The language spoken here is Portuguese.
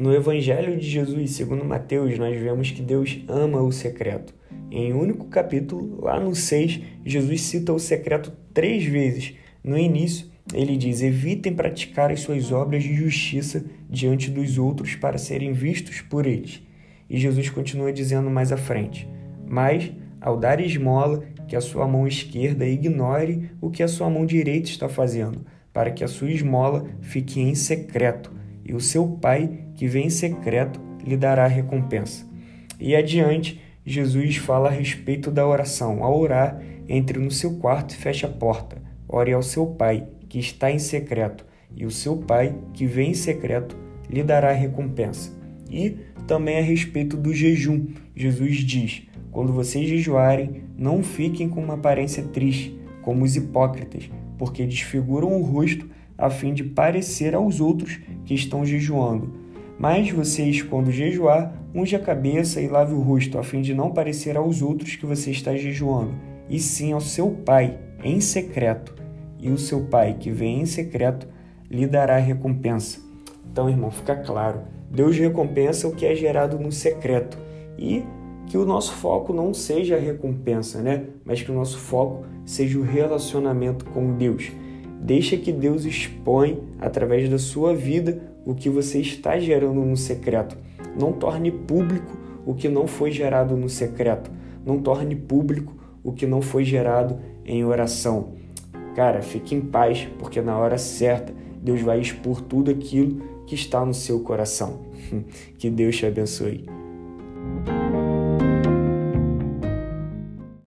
No Evangelho de Jesus, segundo Mateus, nós vemos que Deus ama o secreto. Em um único capítulo, lá no 6, Jesus cita o secreto três vezes. No início, ele diz: Evitem praticar as suas obras de justiça diante dos outros para serem vistos por eles. E Jesus continua dizendo mais à frente: Mas, ao dar esmola, que a sua mão esquerda ignore o que a sua mão direita está fazendo, para que a sua esmola fique em secreto, e o seu Pai, que vem em secreto, lhe dará recompensa. E adiante, Jesus fala a respeito da oração. Ao orar, entre no seu quarto e feche a porta. Ore ao seu Pai, que está em secreto, e o seu Pai, que vem em secreto, lhe dará recompensa. E também a respeito do jejum, Jesus diz: Quando vocês jejuarem, não fiquem com uma aparência triste, como os hipócritas, porque desfiguram o rosto a fim de parecer aos outros que estão jejuando. Mas vocês, quando jejuar, unge a cabeça e lave o rosto, a fim de não parecer aos outros que você está jejuando, e sim ao seu Pai, em secreto. E o seu Pai, que vem em secreto, lhe dará recompensa. Então, irmão, fica claro: Deus recompensa o que é gerado no secreto. E que o nosso foco não seja a recompensa, né? Mas que o nosso foco seja o relacionamento com Deus. Deixa que Deus expõe através da sua vida o que você está gerando no secreto. Não torne público o que não foi gerado no secreto. Não torne público o que não foi gerado em oração. Cara, fique em paz, porque na hora certa Deus vai expor tudo aquilo que está no seu coração. Que Deus te abençoe.